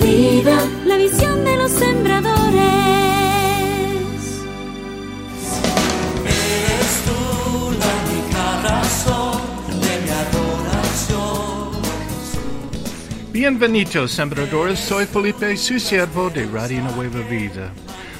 vida, la visión de los sembradores. Eres tú la única razón de mi adoración. Bienvenidos, sembradores. Soy Felipe, su siervo de Radio Nueva Vida.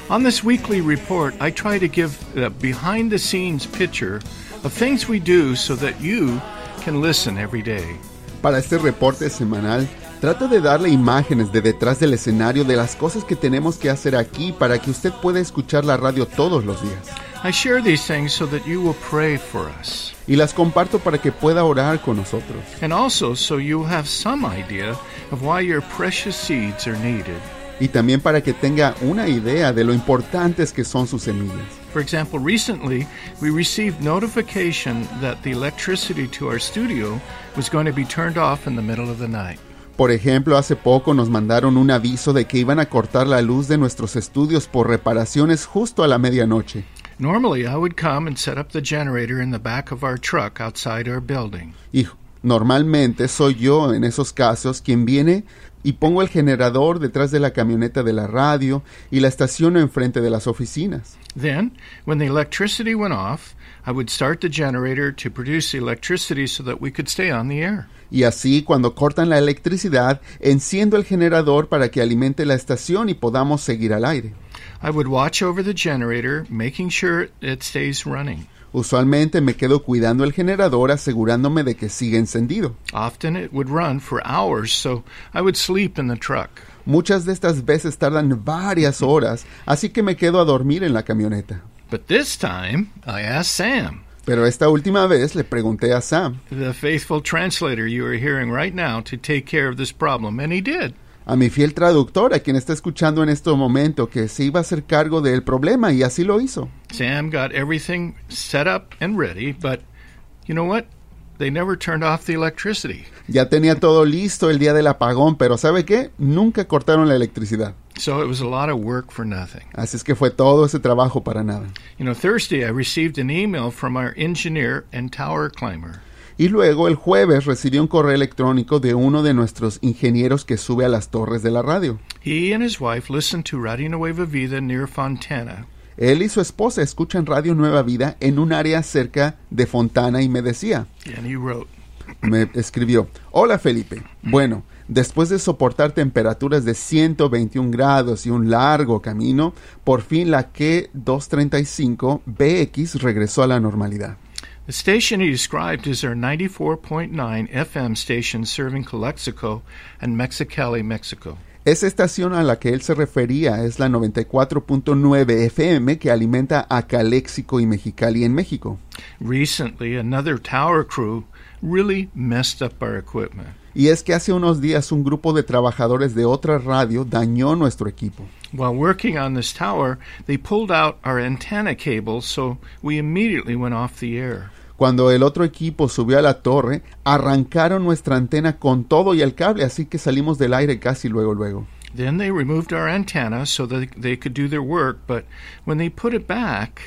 On this weekly report, I try to give a behind the scenes picture of things we do so that you can listen every day. Para este reporte semanal, trato de darle imágenes de detrás del escenario de las cosas que tenemos que hacer aquí para que usted pueda escuchar la radio todos los días. I share these things so that you will pray for us, Y las comparto para que pueda orar con nosotros. and also so you'll have some idea of why your precious seeds are needed. Y también para que tenga una idea de lo importantes que son sus semillas. For example, recently we received notification that the electricity to our studio was going to be turned off in the middle of the night. Por ejemplo, hace poco nos mandaron un aviso de que iban a cortar la luz de nuestros estudios por reparaciones justo a la medianoche. Normally, I would come and set up the generator in the back of our truck outside our building. Y normalmente soy yo en esos casos quien viene y pongo el generador detrás de la camioneta de la radio y la estaciono enfrente de las oficinas. Then, when the electricity went off, I would start the generator to produce the electricity so that we could stay on the air. Y así, cuando cortan la electricidad, enciendo el generador para que alimente la estación y podamos seguir al aire. I would watch over the generator, making sure it stays running. Usualmente me quedo cuidando el generador asegurándome de que siga encendido. Often it would run for hours, so I would sleep in the truck. Muchas de estas veces tardan varias horas, así que me quedo a dormir en la camioneta. But this time, I asked Sam, Pero esta última vez le pregunté a Sam, the faithful translator you are hearing right now, to take care of this problem, and he did. a mi fiel traductor, a quien está escuchando en este momento, que se iba a hacer cargo del problema y así lo hizo. Sam got everything set up and ready, but you know what? They never turned off the electricity. Ya tenía todo listo el día del apagón, pero ¿sabe qué? Nunca cortaron la electricidad. So it was a lot of work for nothing. Así es que fue todo ese trabajo para nada. You know, Thursday I received an email from our engineer and tower climber. Y luego el jueves recibí un correo electrónico de uno de nuestros ingenieros que sube a las torres de la radio. He and his wife listened to Radio Nueva Vida near Fontana. Él y su esposa escuchan Radio Nueva Vida en un área cerca de Fontana y me decía, And he wrote, me escribió, hola Felipe, bueno, después de soportar temperaturas de 121 grados y un largo camino, por fin la Q235 BX regresó a la normalidad. The station he described is our 94.9 FM station serving Calexico and Mexicali, Mexico. Esa estación a la que él se refería es la 94.9 FM que alimenta a Caléxico y Mexicali en México. Recently, another tower crew really messed up our equipment. Y es que hace unos días un grupo de trabajadores de otra radio dañó nuestro equipo. While working on this tower, they pulled out our antenna cable, so we immediately went off the air. Cuando el otro equipo subió a la torre, arrancaron nuestra antena con todo y el cable, así que salimos del aire casi luego luego. Then they removed our antenna so that they could do their work, but when they put it back,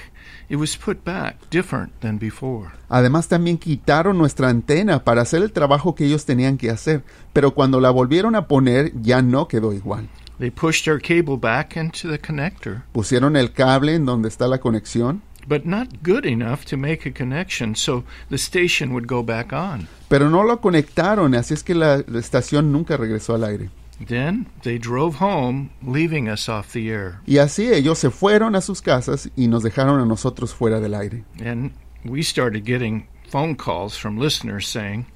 it was put back different than before. Además también quitaron nuestra antena para hacer el trabajo que ellos tenían que hacer, pero cuando la volvieron a poner ya no quedó igual. They pushed our cable back into the connector, Pusieron el cable en donde está la conexión, but not good enough to make a connection, so the station would go back on. pero no lo conectaron, así es que la, la estación nunca regresó al aire. Then they drove home, leaving us off the air. Y así ellos se fueron a sus casas y nos dejaron a nosotros fuera del aire. And we started getting phone calls from listeners saying,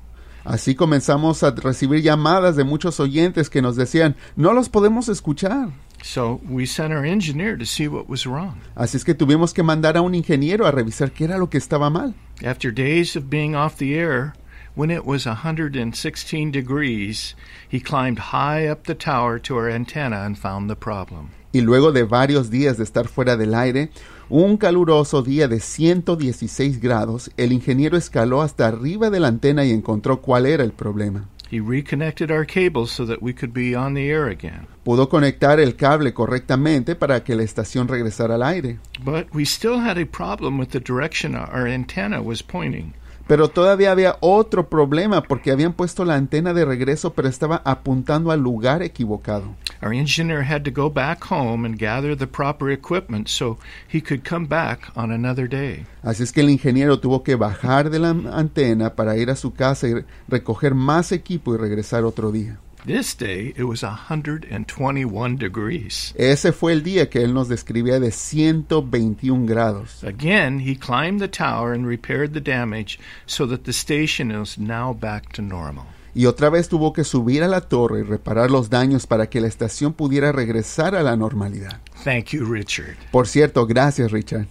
Así comenzamos a recibir llamadas de muchos oyentes que nos decían, no los podemos escuchar. so we sent our engineer to see what was wrong. Así es que tuvimos que mandar a un ingeniero a revisar qué era lo que estaba mal. After days of being off the air, when it was 116 degrees, he climbed high up the tower to our antenna and found the problem. Y luego de varios días de estar fuera del aire, un caluroso día de 116 grados, el ingeniero escaló hasta arriba de la antena y encontró cuál era el problema. He reconnected our cables so that we could be on the air again. Pudo conectar el cable correctamente para que la estación regresara al aire. But we still had a problem with the direction our antenna was pointing. Pero todavía había otro problema porque habían puesto la antena de regreso pero estaba apuntando al lugar equivocado. Our engineer had to go back home and gather the proper equipment so he could come back on another day. Así es que el ingeniero tuvo que bajar de la antena para ir a su casa y recoger más equipo y regresar otro día. This day it was 121 degrees. Ese fue el día que él nos describía de 121 grados. Again, he climbed the tower and repaired the damage so that the station is now back to normal. Y otra vez tuvo que subir a la torre y reparar los daños para que la estación pudiera regresar a la normalidad. Thank you, Richard. Por cierto, gracias Richard.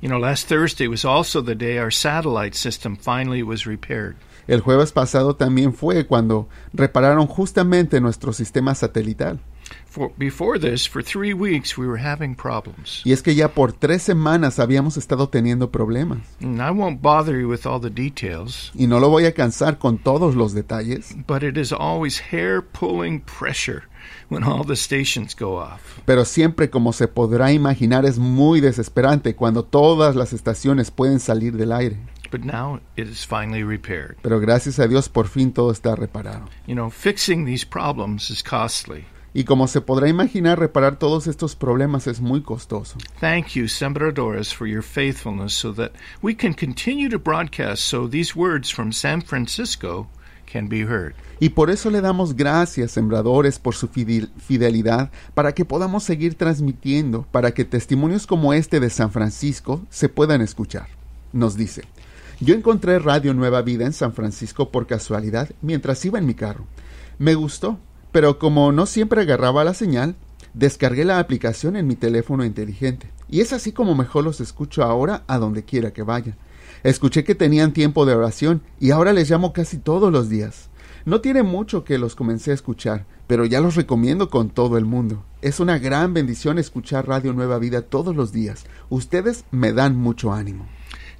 You know, last Thursday was also the day our satellite system finally was repaired. El jueves pasado también fue cuando repararon justamente nuestro sistema satelital. For, before this, for three weeks, we were having problems. Y es que ya por tres semanas habíamos estado teniendo problemas. And I won't bother you with all the details, Y no lo voy a cansar con todos los detalles, but it is always hair pulling pressure when all the stations go off. pero siempre como se podrá imaginar es muy desesperante cuando todas las estaciones pueden salir del aire. But now it is finally repaired. Pero gracias a Dios por fin todo está reparado. You know, fixing these problems is costly. Y como se podrá imaginar, reparar todos estos problemas es muy costoso. Thank you, Sembradores, for your faithfulness so that we can continue to broadcast so these words from San Francisco can be heard. Y por eso le damos gracias, sembradores, por su fidel- fidelidad, para que podamos seguir transmitiendo, para que testimonios como este de San Francisco se puedan escuchar. Nos dice, yo encontré Radio Nueva Vida en San Francisco por casualidad mientras iba en mi carro. Me gustó, pero como no siempre agarraba la señal, descargué la aplicación en mi teléfono inteligente. Y es así como mejor los escucho ahora a donde quiera que vaya. Escuché que tenían tiempo de oración y ahora les llamo casi todos los días. No tiene mucho que los comencé a escuchar, pero ya los recomiendo con todo el mundo. Es una gran bendición escuchar Radio Nueva Vida todos los días. Ustedes me dan mucho ánimo.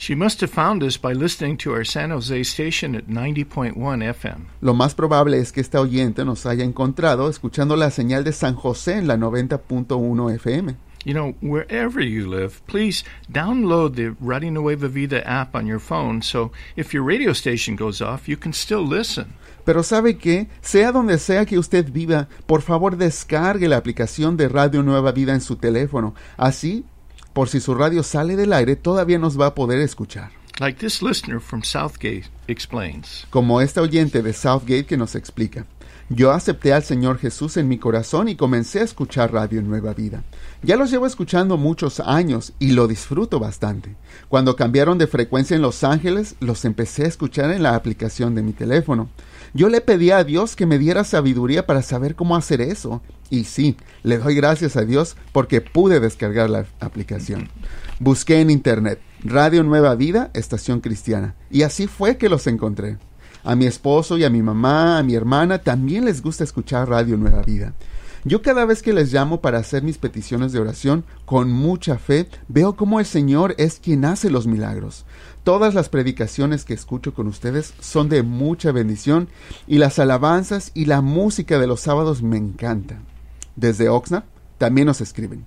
She must have found us by listening to our San Jose station at 90.1 FM. Lo más probable es que esta oyente nos haya encontrado escuchando la señal de San José en la 90.1 FM. You know, wherever you live, please download the Radio Nueva Vida app on your phone so if your radio station goes off, you can still listen. Pero sabe que, sea donde sea que usted viva, por favor descargue la aplicación de Radio Nueva Vida en su teléfono. Así, por si su radio sale del aire, todavía nos va a poder escuchar. Like this listener from Southgate explains. Como esta oyente de Southgate que nos explica. Yo acepté al Señor Jesús en mi corazón y comencé a escuchar Radio Nueva Vida. Ya los llevo escuchando muchos años y lo disfruto bastante. Cuando cambiaron de frecuencia en Los Ángeles, los empecé a escuchar en la aplicación de mi teléfono. Yo le pedí a Dios que me diera sabiduría para saber cómo hacer eso. Y sí, le doy gracias a Dios porque pude descargar la aplicación. Busqué en internet Radio Nueva Vida, Estación Cristiana. Y así fue que los encontré. A mi esposo y a mi mamá, a mi hermana, también les gusta escuchar Radio Nueva Vida. Yo cada vez que les llamo para hacer mis peticiones de oración, con mucha fe, veo cómo el Señor es quien hace los milagros. Todas las predicaciones que escucho con ustedes son de mucha bendición y las alabanzas y la música de los sábados me encantan. Desde Oxnard también nos escriben.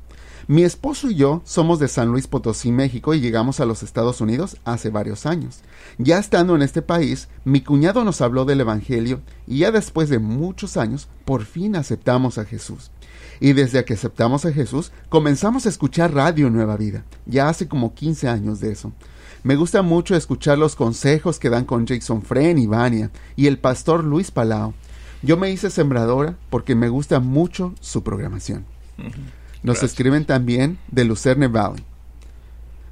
Mi esposo y yo somos de San Luis Potosí, México, y llegamos a los Estados Unidos hace varios años. Ya estando en este país, mi cuñado nos habló del Evangelio y ya después de muchos años, por fin aceptamos a Jesús. Y desde que aceptamos a Jesús, comenzamos a escuchar Radio Nueva Vida. Ya hace como 15 años de eso. Me gusta mucho escuchar los consejos que dan con Jason Fren y Vania y el pastor Luis Palao. Yo me hice sembradora porque me gusta mucho su programación. Nos Gracias. escriben también de Lucerne Valley.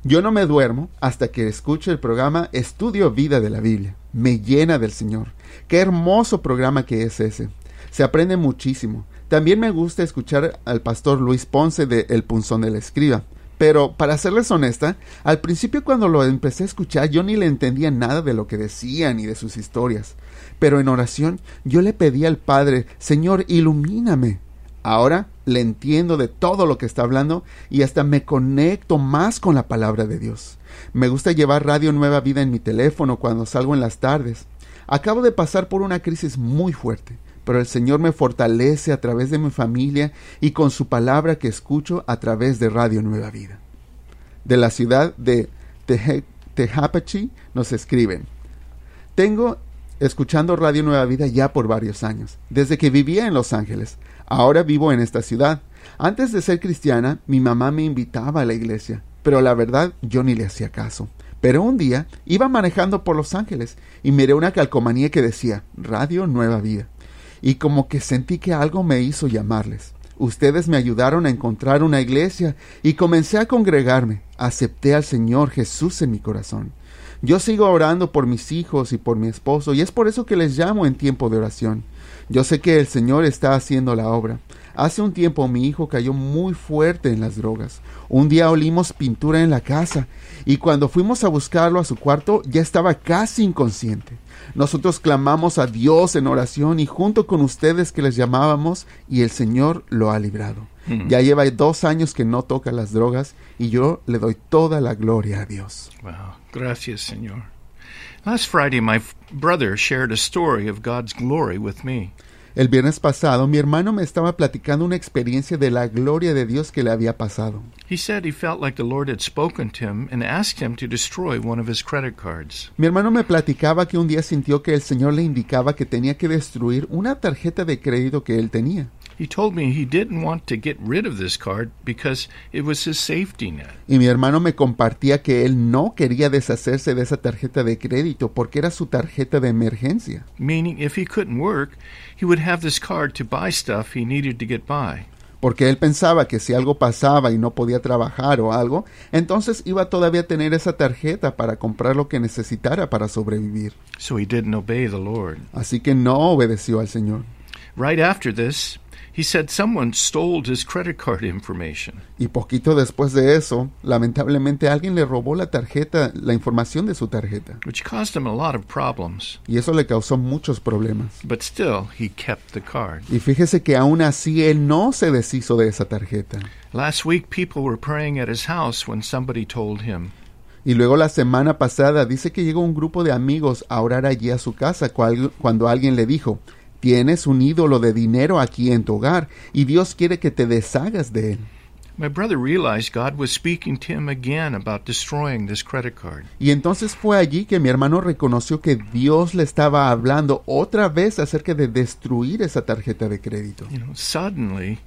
Yo no me duermo hasta que escucho el programa Estudio Vida de la Biblia. Me llena del Señor. Qué hermoso programa que es ese. Se aprende muchísimo. También me gusta escuchar al pastor Luis Ponce de El Punzón de la Escriba. Pero, para serles honesta, al principio cuando lo empecé a escuchar yo ni le entendía nada de lo que decía ni de sus historias. Pero en oración yo le pedí al Padre, Señor, ilumíname. Ahora le entiendo de todo lo que está hablando y hasta me conecto más con la palabra de Dios. Me gusta llevar Radio Nueva Vida en mi teléfono cuando salgo en las tardes. Acabo de pasar por una crisis muy fuerte, pero el Señor me fortalece a través de mi familia y con su palabra que escucho a través de Radio Nueva Vida. De la ciudad de Teje- Tehapachi nos escriben. Tengo escuchando Radio Nueva Vida ya por varios años, desde que vivía en Los Ángeles. Ahora vivo en esta ciudad. Antes de ser cristiana, mi mamá me invitaba a la iglesia, pero la verdad yo ni le hacía caso. Pero un día iba manejando por Los Ángeles y miré una calcomanía que decía Radio Nueva Vida. Y como que sentí que algo me hizo llamarles. Ustedes me ayudaron a encontrar una iglesia y comencé a congregarme. Acepté al Señor Jesús en mi corazón. Yo sigo orando por mis hijos y por mi esposo y es por eso que les llamo en tiempo de oración. Yo sé que el Señor está haciendo la obra. Hace un tiempo mi hijo cayó muy fuerte en las drogas. Un día olimos pintura en la casa y cuando fuimos a buscarlo a su cuarto ya estaba casi inconsciente. Nosotros clamamos a Dios en oración y junto con ustedes que les llamábamos y el Señor lo ha librado. Hmm. Ya lleva dos años que no toca las drogas y yo le doy toda la gloria a Dios. Wow. Gracias, Señor. Last Friday, my brother shared a story of God's glory with me. El viernes pasado mi hermano me estaba platicando una experiencia de la gloria de Dios que le había pasado. He said he felt like the Lord had spoken to him and asked him to destroy one of his credit cards. Mi hermano me platicaba que un día sintió que el Señor le indicaba que tenía que destruir una tarjeta de crédito que él tenía. He told me he didn't want to get rid of this card because it was his safety net. Y mi hermano me compartía que él no quería deshacerse de esa tarjeta de crédito porque era su tarjeta de emergencia. Meaning, if he couldn't work, he would have this card to buy stuff he needed to get by. Porque él pensaba que si algo pasaba y no podía trabajar o algo, entonces iba todavía a tener esa tarjeta para comprar lo que necesitara para sobrevivir. So he didn't obey the Lord. Así que no obedeció al Señor. Right after this, he said someone stole his credit card information. Y poquito después de eso, lamentablemente alguien le robó la tarjeta, la información de su tarjeta. which caused him a lot of problems. Y eso le causó muchos problemas. But still, he kept the card. Y fíjese que aún así él no se deshizo de esa tarjeta. Last week, people were praying at his house when somebody told him, Y luego la semana pasada dice que llegó un grupo de amigos a orar allí a su casa cuando alguien le dijo, tienes un ídolo de dinero aquí en tu hogar y Dios quiere que te deshagas de él. My brother realized God was speaking to him again about destroying this credit card. Y entonces fue allí que mi hermano reconoció que Dios le estaba hablando otra vez acerca de destruir esa tarjeta de crédito. You know, suddenly,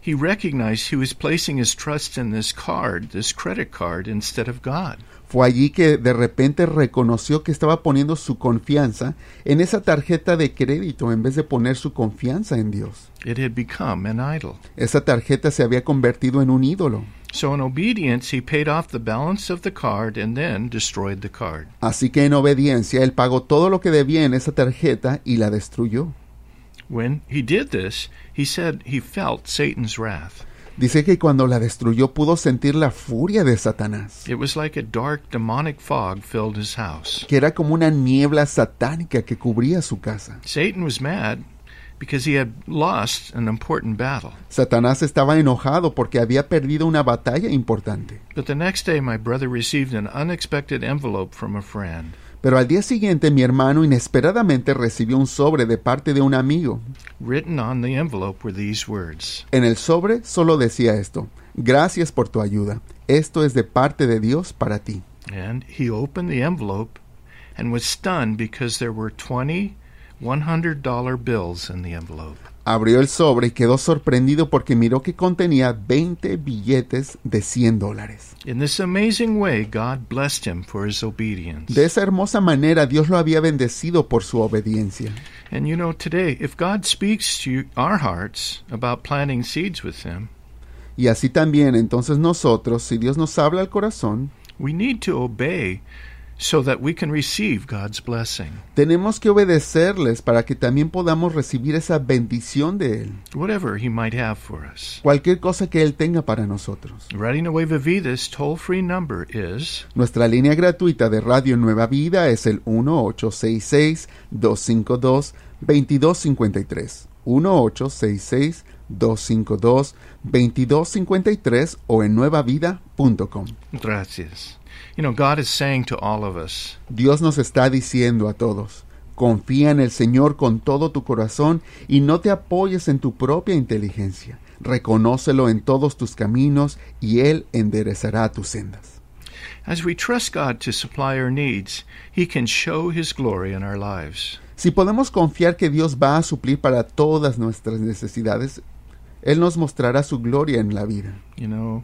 he recognized he was placing his trust in this card, this credit card, instead of God. Fue allí que de repente reconoció que estaba poniendo su confianza en esa tarjeta de crédito en vez de poner su confianza en Dios. It had become an idol. Esa tarjeta se había convertido en un ídolo. So, in obedience, he paid off the balance of the card and then destroyed the card. Así que en obediencia él pagó todo lo que debía en esa tarjeta y la destruyó. When he did this, he said he felt Satan's wrath. Dice que cuando la destruyó pudo sentir la furia de Satanás, It was like a dark demonic fog filled his house. que era como una niebla satánica que cubría su casa. Satan was mad because he had lost an important battle. Satanás estaba enojado porque había perdido una batalla importante. But the next day, my brother received an unexpected envelope from a friend. Pero al día siguiente mi hermano inesperadamente recibió un sobre de parte de un amigo. Written on the envelope were these words En el sobre solo decía esto, gracias por tu ayuda, esto es de parte de Dios para ti. And he opened the envelope and was stunned because there were 20 $100 bills in the envelope. Abrió el sobre y quedó sorprendido porque miró que contenía 20 billetes de 100 dólares. In this amazing way, God blessed him for his obedience. De esa hermosa manera Dios lo había bendecido por su obediencia. And you know, today, if God speaks to our hearts about planting seeds with Him, Y así también entonces nosotros, si Dios nos habla al corazón, we need to obey so that we can receive God's blessing. tenemos que obedecerles para que también podamos recibir esa bendición de Él. Whatever He might have for us. Cualquier cosa que Él tenga para nosotros. Radio Nueva Vida's toll free number is Nuestra línea gratuita de Radio Nueva Vida es el 1866-252-2253. 1866-252-2253 o en nuevavida.com. gracias. You know, God is saying to all of us, Dios nos está diciendo a todos, confía en el Señor con todo tu corazón y no te apoyes en tu propia inteligencia. Reconócelo en todos tus caminos y Él enderezará tus sendas. As we trust God to supply our needs, He can show His glory in our lives. Si podemos confiar que Dios va a suplir para todas nuestras necesidades, Él nos mostrará su gloria en la vida. You know,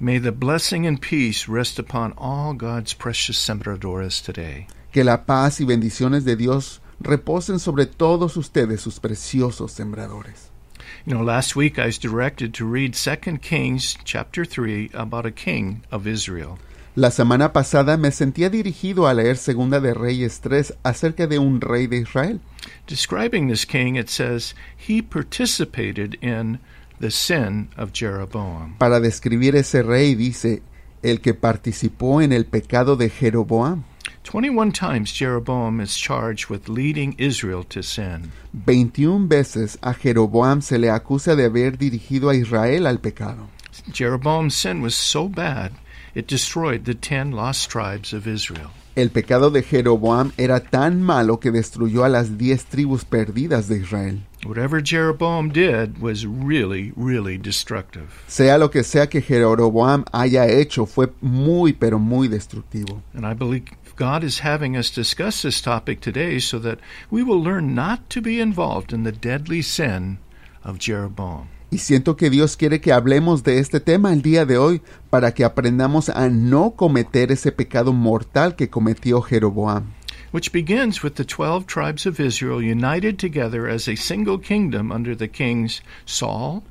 may the blessing and peace rest upon all God's precious sembradores today. Que la paz y bendiciones de Dios reposen sobre todos ustedes, sus preciosos sembradores. You know, last week I was directed to read 2 Kings chapter 3 about a king of Israel. La semana pasada me sentía dirigido a leer Segunda de Reyes 3 acerca de un rey de Israel. Describing this king, it says he participated in the sin of Jeroboam. Para describir ese rey dice, el que participó en el pecado de Jeroboam. 21 times Jeroboam is charged with leading Israel to sin. 21 veces a Jeroboam se le acusa de haber dirigido a Israel al pecado. Jeroboam's sin was so bad, it destroyed the 10 lost tribes of Israel. El pecado de Jeroboam era tan malo que destruyó a las diez tribus perdidas de Israel. Whatever Jeroboam did was really, really destructive. Sea lo que sea que Jeroboam haya hecho, fue muy pero muy destructivo. And I believe God is having us discuss this topic today so that we will learn not to be involved in the deadly sin of Jeroboam. Y siento que Dios quiere que hablemos de este tema el día de hoy para que aprendamos a no cometer ese pecado mortal que cometió Jeroboam. which begins with the twelve tribes of Israel united together as a single kingdom under the kings Saul,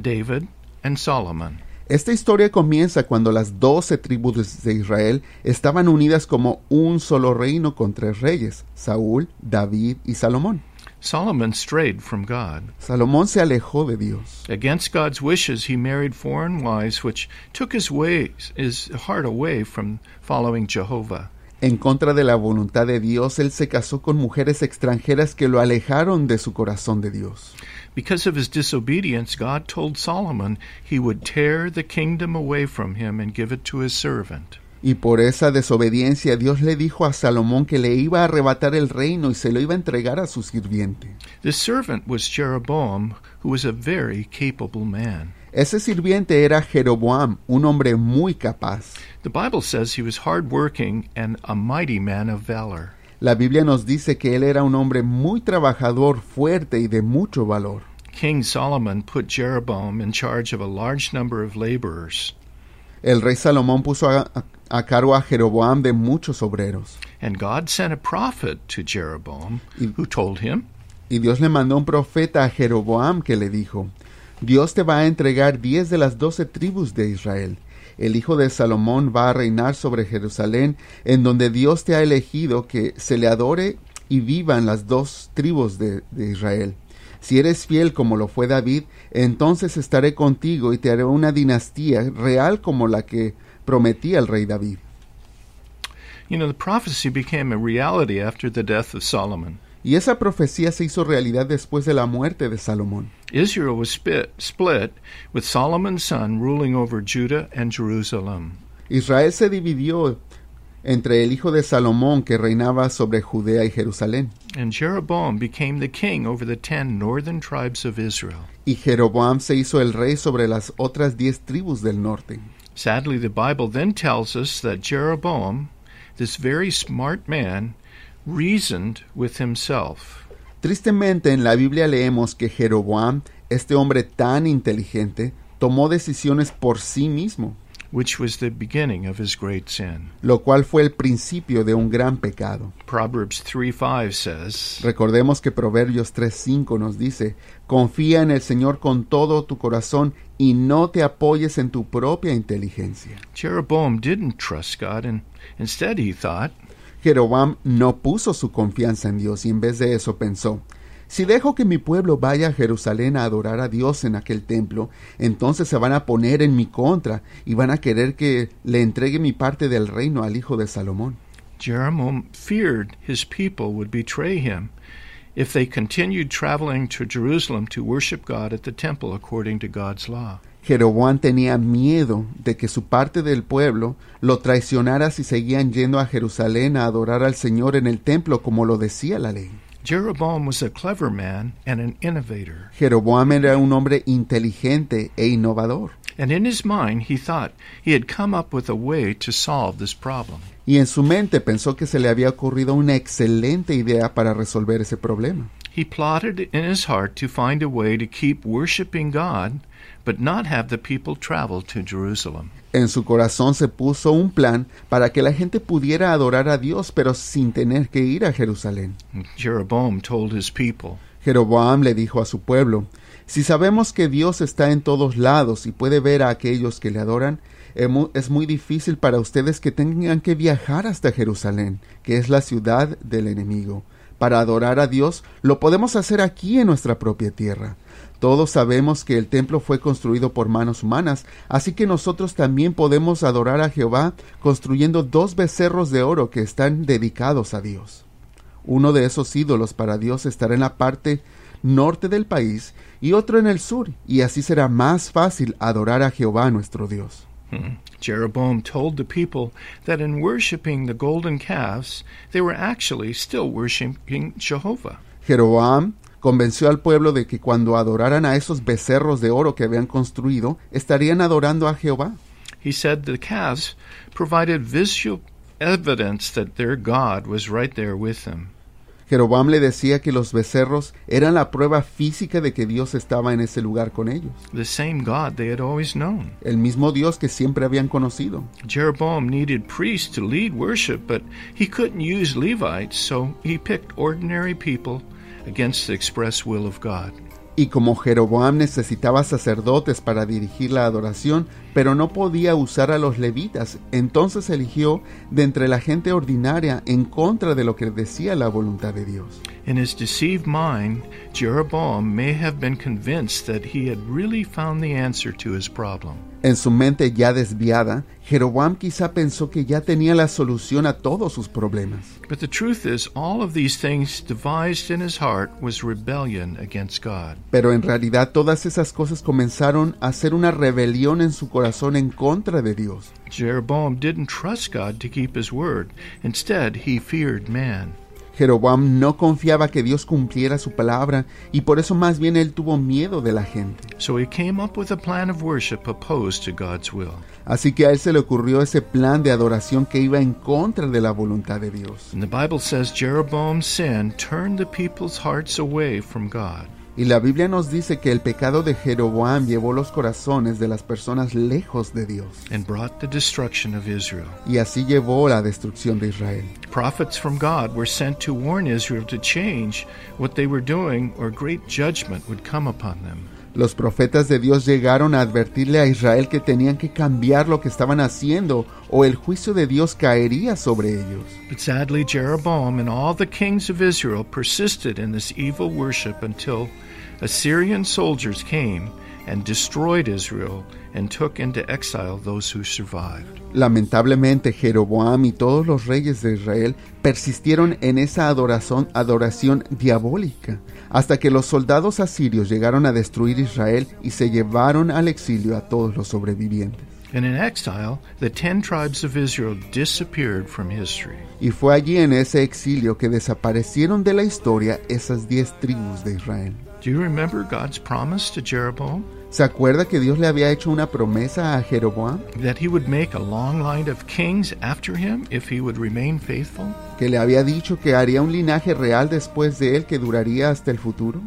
David, and Solomon. Esta historia comienza cuando las doce tribus de Israel estaban unidas como un solo reino con tres reyes, Saúl, David y Salomón. Solomon strayed from God. Salomón se alejó de Dios. Against God's wishes, he married foreign wives, which took his ways, his heart away from following Jehovah. En contra de la voluntad de Dios, él se casó con mujeres extranjeras que lo alejaron de su corazón de Dios. Because of his disobedience, God told Solomon he would tear the kingdom away from him and give it to his servant. Y por esa desobediencia Dios le dijo a Salomón que le iba a arrebatar el reino y se lo iba a entregar a su sirviente. This servant was Jeroboam, who was a very capable man. Ese sirviente era Jeroboam, un hombre muy capaz. The Bible says he was hardworking and a mighty man of valor. La Biblia nos dice que él era un hombre muy trabajador, fuerte y de mucho valor. King Solomon put Jeroboam in charge of a large number of laborers, El rey Salomón puso a, a- a cargo a Jeroboam de muchos obreros. and God sent a prophet to Jeroboam who told him, Y Dios le mandó un profeta a Jeroboam que le dijo, Dios te va a entregar diez de las doce tribus de Israel. El hijo de Salomón va a reinar sobre Jerusalén, en donde Dios te ha elegido que se le adore y vivan las dos tribus de, de Israel. Si eres fiel como lo fue David, entonces estaré contigo y te haré una dinastía real como la que prometía el rey David. You know, the prophecy became a reality after the death of Solomon. Y esa profecía se hizo realidad después de la muerte de Salomón. Israel was split, split with Solomon's son ruling over Judah and Jerusalem. Israel se dividió entre el hijo de Salomón que reinaba sobre Judea y Jerusalén, And Jeroboam became the king over the ten northern tribes of Israel. y Jeroboam se hizo el rey sobre las otras diez tribus del norte. Sadly, the Bible then tells us that Jeroboam, this very smart man, reasoned with himself. Tristemente en la Biblia leemos que Jeroboam, este hombre tan inteligente, tomó decisiones por sí mismo, which was the beginning of his great sin. lo cual fue el principio de un gran pecado. Proverbs 3 5 says, Recordemos que Proverbios 3:5 nos dice, confía en el Señor con todo tu corazón y no te apoyes en tu propia inteligencia. Jeroboam didn't trust God, and instead he thought, Jeroboam no puso su confianza en Dios y en vez de eso pensó, si dejo que mi pueblo vaya a Jerusalén a adorar a Dios en aquel templo, entonces se van a poner en mi contra y van a querer que le entregue mi parte del reino al hijo de Salomón. Jeroboam feared his people would betray him if they continued traveling to Jerusalem to worship God at the temple according to God's law. Jeroboam tenía miedo de que su parte del pueblo lo traicionara si seguían yendo a Jerusalén a adorar al Señor en el templo como lo decía la ley. Jeroboam was a clever man and an innovator. Jeroboam era un hombre inteligente e innovador. And in his mind, he thought he had come up with a way to solve this problem. Y en su mente pensó que se le había ocurrido una excelente idea para resolver ese problema. He plotted in his heart to find a way to keep worshiping God, but not have the people travel to Jerusalem. En su corazón se puso un plan para que la gente pudiera adorar a Dios, pero sin tener que ir a Jerusalén. Jeroboam told his people, Jeroboam le dijo a su pueblo, Si sabemos que Dios está en todos lados y puede ver a aquellos que le adoran, es muy difícil para ustedes que tengan que viajar hasta Jerusalén, que es la ciudad del enemigo. Para adorar a Dios lo podemos hacer aquí en nuestra propia tierra. Todos sabemos que el templo fue construido por manos humanas, así que nosotros también podemos adorar a Jehová construyendo dos becerros de oro que están dedicados a Dios. Uno de esos ídolos para Dios estará en la parte norte del país y otro en el sur, y así será más fácil adorar a Jehová nuestro Dios. Hmm. Jeroboam told the people that in worshiping the golden calves, they were actually still worshiping Jehovah. Jeroboam convenció al pueblo de que cuando adoraran a esos becerros de oro que habían construido, estarían adorando a Jehová. He said the calves provided visual evidence that their God was right there with them. Jeroboam le decía que los becerros eran la prueba física de que Dios estaba en ese lugar con ellos, The same God they had always known. el mismo Dios que siempre habían conocido. Jeroboam needed priests to lead worship, but he couldn't use Levites, so he picked ordinary people against the express will of God. Y como Jeroboam necesitaba sacerdotes para dirigir la adoración, pero no podía usar a los levitas, entonces eligió de entre la gente ordinaria en contra de lo que decía la voluntad de Dios. In his deceived mind, Jeroboam may have been convinced that he had really found the answer to his problem. En su mente ya desviada, Jeroboam quizá pensó que ya tenía la solución a todos sus problemas. But the truth is, all of these things devised in his heart was rebellion against God. Pero en realidad todas esas cosas comenzaron a ser una rebelión en su corazón en contra de Dios. Jeroboam didn't trust God to keep his word. Instead, he feared man. Jeroboam no confiaba que Dios cumpliera su palabra y por eso más bien él tuvo miedo de la gente. So he came up with a plan of worship opposed to God's will. Así que a él se le ocurrió ese plan de adoración que iba en contra de la voluntad de Dios. And the Bible says Jeroboam's sin turned the people's hearts away from God. Y la Biblia nos dice que el pecado de Jeroboam llevó los corazones de las personas lejos de Dios. and brought the destruction of Israel. Y así llevó la destrucción de Israel. Prophets from God were sent to warn Israel to change what they were doing, or great judgment would come upon them. Los profetas de Dios llegaron a advertirle a Israel que tenían que cambiar lo que estaban haciendo o el juicio de Dios caería sobre ellos. But sadly, Jeroboam and all the kings of Israel persisted in this evil worship until Assyrian soldiers came and destroyed Israel and took into exile those who survived. Lamentablemente Jeroboam y todos los reyes de Israel persistieron en esa adoración, adoración diabólica, hasta que los soldados asirios llegaron a destruir Israel y se llevaron al exilio a todos los sobrevivientes. And in exile, the ten tribes of Israel disappeared from history. Y fue allí en ese exilio que desaparecieron de la historia esas diez tribus de Israel. Do you remember God's promise to Jeroboam? ¿Se acuerda que Dios le había hecho una promesa a Jeroboam? that he would make a long line of kings after him if he would remain faithful? ¿Que le había dicho que haría un linaje real después de él que duraría hasta el futuro?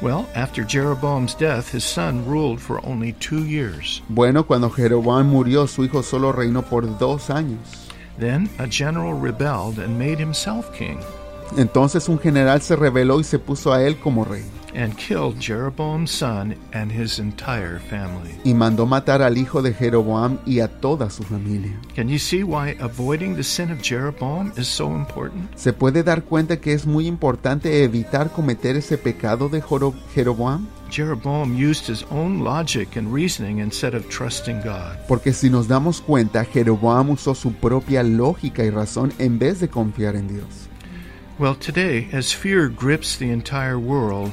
Well, after Jeroboam's death, his son ruled for only two years. Bueno, cuando Jeroboam murió, su hijo solo reinó por dos años. Then a general rebelled and made himself king Entonces un general se rebeló y se puso a él como rey, and killed Jeroboam's son and his entire family. y mandó matar al hijo de Jeroboam y a toda su familia. Can you see why avoiding the sin of Jeroboam is so important? ¿Se puede dar cuenta que es muy importante evitar cometer ese pecado de Joro- Jeroboam? Jeroboam used his own logic and reasoning instead of trusting God. Porque si nos damos cuenta, Jeroboam usó su propia lógica y razón en vez de confiar en Dios. Well, today, as fear grips the entire world,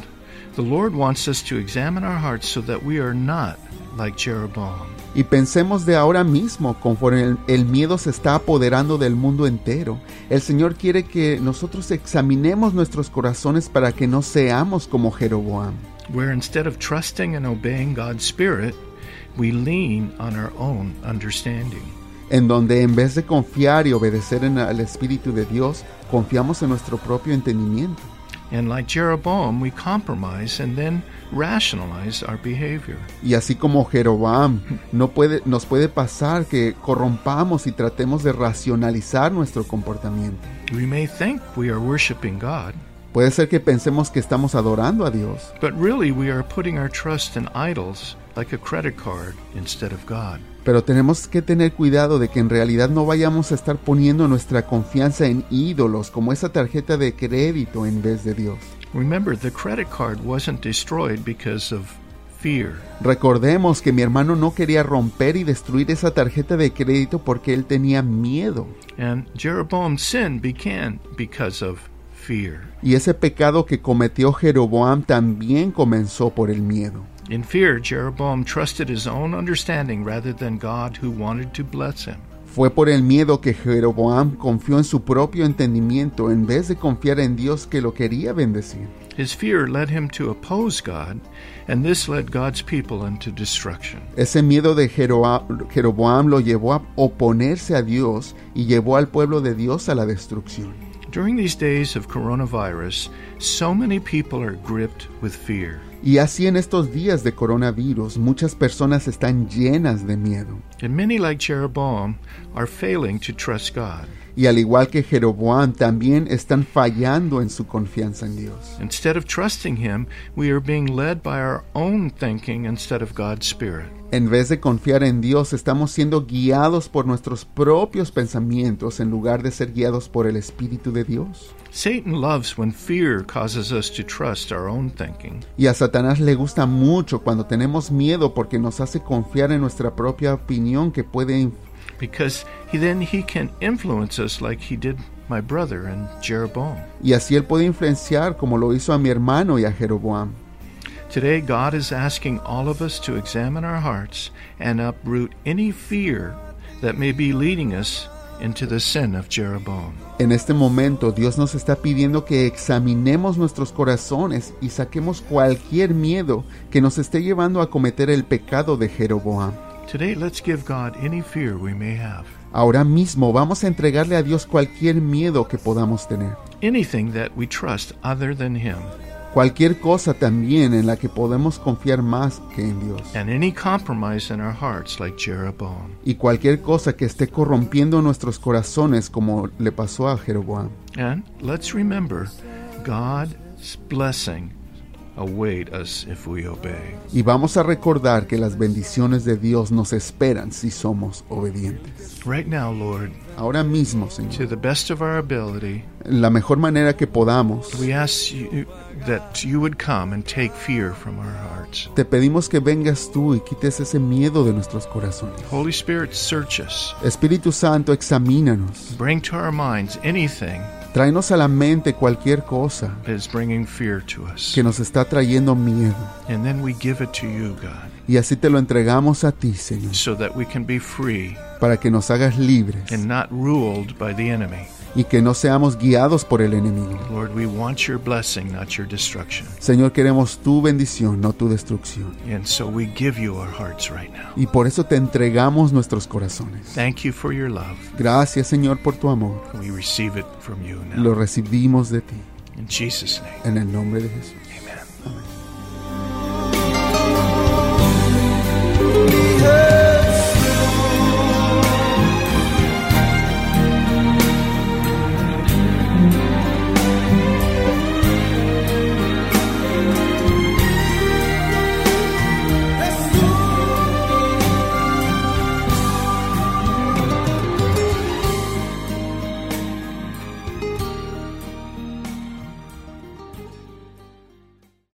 the Lord wants us to examine our hearts so that we are not like Jeroboam. Y pensemos de ahora mismo, conforme el, el miedo se está apoderando del mundo entero. El Señor quiere que nosotros examinemos nuestros corazones para que no seamos como Jeroboam. where instead of trusting and obeying God's Spirit, we lean on our own understanding. en donde en vez de confiar y obedecer en el Espíritu de Dios, confiamos en nuestro propio entendimiento. And like Jeroboam, we compromise and then rationalize our behavior. Y así como Jeroboam, no puede, nos puede pasar que corrompamos y tratemos de racionalizar nuestro comportamiento. We may think we are worshiping God, Puede ser que pensemos que estamos adorando a Dios, but really we are putting our trust in idols like a credit card instead of God. Pero tenemos que tener cuidado de que en realidad no vayamos a estar poniendo nuestra confianza en ídolos como esa tarjeta de crédito en vez de Dios. Remember, the credit card wasn't destroyed because of fear. Recordemos que mi hermano no quería romper y destruir esa tarjeta de crédito porque él tenía miedo. And Jeroboam's sin began because of fear. Y ese pecado que cometió Jeroboam también comenzó por el miedo. In fear, Jeroboam trusted his own understanding rather than God who wanted to bless him. Fue por el miedo que Jeroboam confió en su propio entendimiento en vez de confiar en Dios que lo quería bendecir. His fear led him to oppose God, and this led God's people into destruction. Ese miedo de Jeroboam lo llevó a oponerse a Dios y llevó al pueblo de Dios a la destrucción. During these days of coronavirus, so many people are gripped with fear. Y así en estos días de coronavirus muchas personas están llenas de miedo. And many, like Jeroboam, are failing to trust God. Y al igual que Jeroboam también están fallando en su confianza en Dios. Instead of trusting Him, we are being led by our own thinking instead of God's Spirit. En vez de confiar en Dios, estamos siendo guiados por nuestros propios pensamientos en lugar de ser guiados por el Espíritu de Dios. Satan loves when fear causes us to trust our own thinking. Y a Satanás le gusta mucho cuando tenemos miedo porque nos hace confiar en nuestra propia opinión que puede inf- because he then he can influence us like he did my brother and Jeroboam. y así él puede influenciar como lo hizo a mi hermano y a Jeroboam. Today God is asking all of us to examine our hearts and uproot any fear that may be leading us into the sin of Jeroboam. En este momento Dios nos está pidiendo que examinemos nuestros corazones y saquemos cualquier miedo que nos esté llevando a cometer el pecado de Jeroboam. Today let's give God any fear we may have. Ahora mismo vamos a entregarle a Dios cualquier miedo que podamos tener. Anything that we trust other than him Cualquier cosa también en la que podemos confiar más que en Dios. and any compromise in our hearts like Jeroboam. Y cualquier cosa que esté corrompiendo nuestros corazones como le pasó a Jeroboam. And let's remember God's blessing await us if we obey. Y vamos a recordar que las bendiciones de Dios nos esperan si somos obedientes. Right now, Lord, Ahora mismo, Señor, to the best of our ability, la mejor manera que podamos, we ask you that you would come and take fear from our hearts. te pedimos que vengas tú y quites ese miedo de nuestros corazones. Holy Spirit, search us. Espíritu Santo, examínanos. Bring to our minds anything Tráenos a la mente cualquier cosa que nos está trayendo miedo. Y así te lo entregamos a ti, Señor, so that we can be free para que nos hagas libres and not ruled by the enemy. y que no seamos guiados por el enemigo. Lord, we want your blessing, not your destruction. Señor, queremos tu bendición, no tu destrucción. And so we give you our hearts right now. Y por eso te entregamos nuestros corazones. Thank you for your love. Gracias, Señor, por tu amor. We receive it from you now. Lo recibimos de ti. In Jesus' name, En el nombre de Jesús. amen. Amén.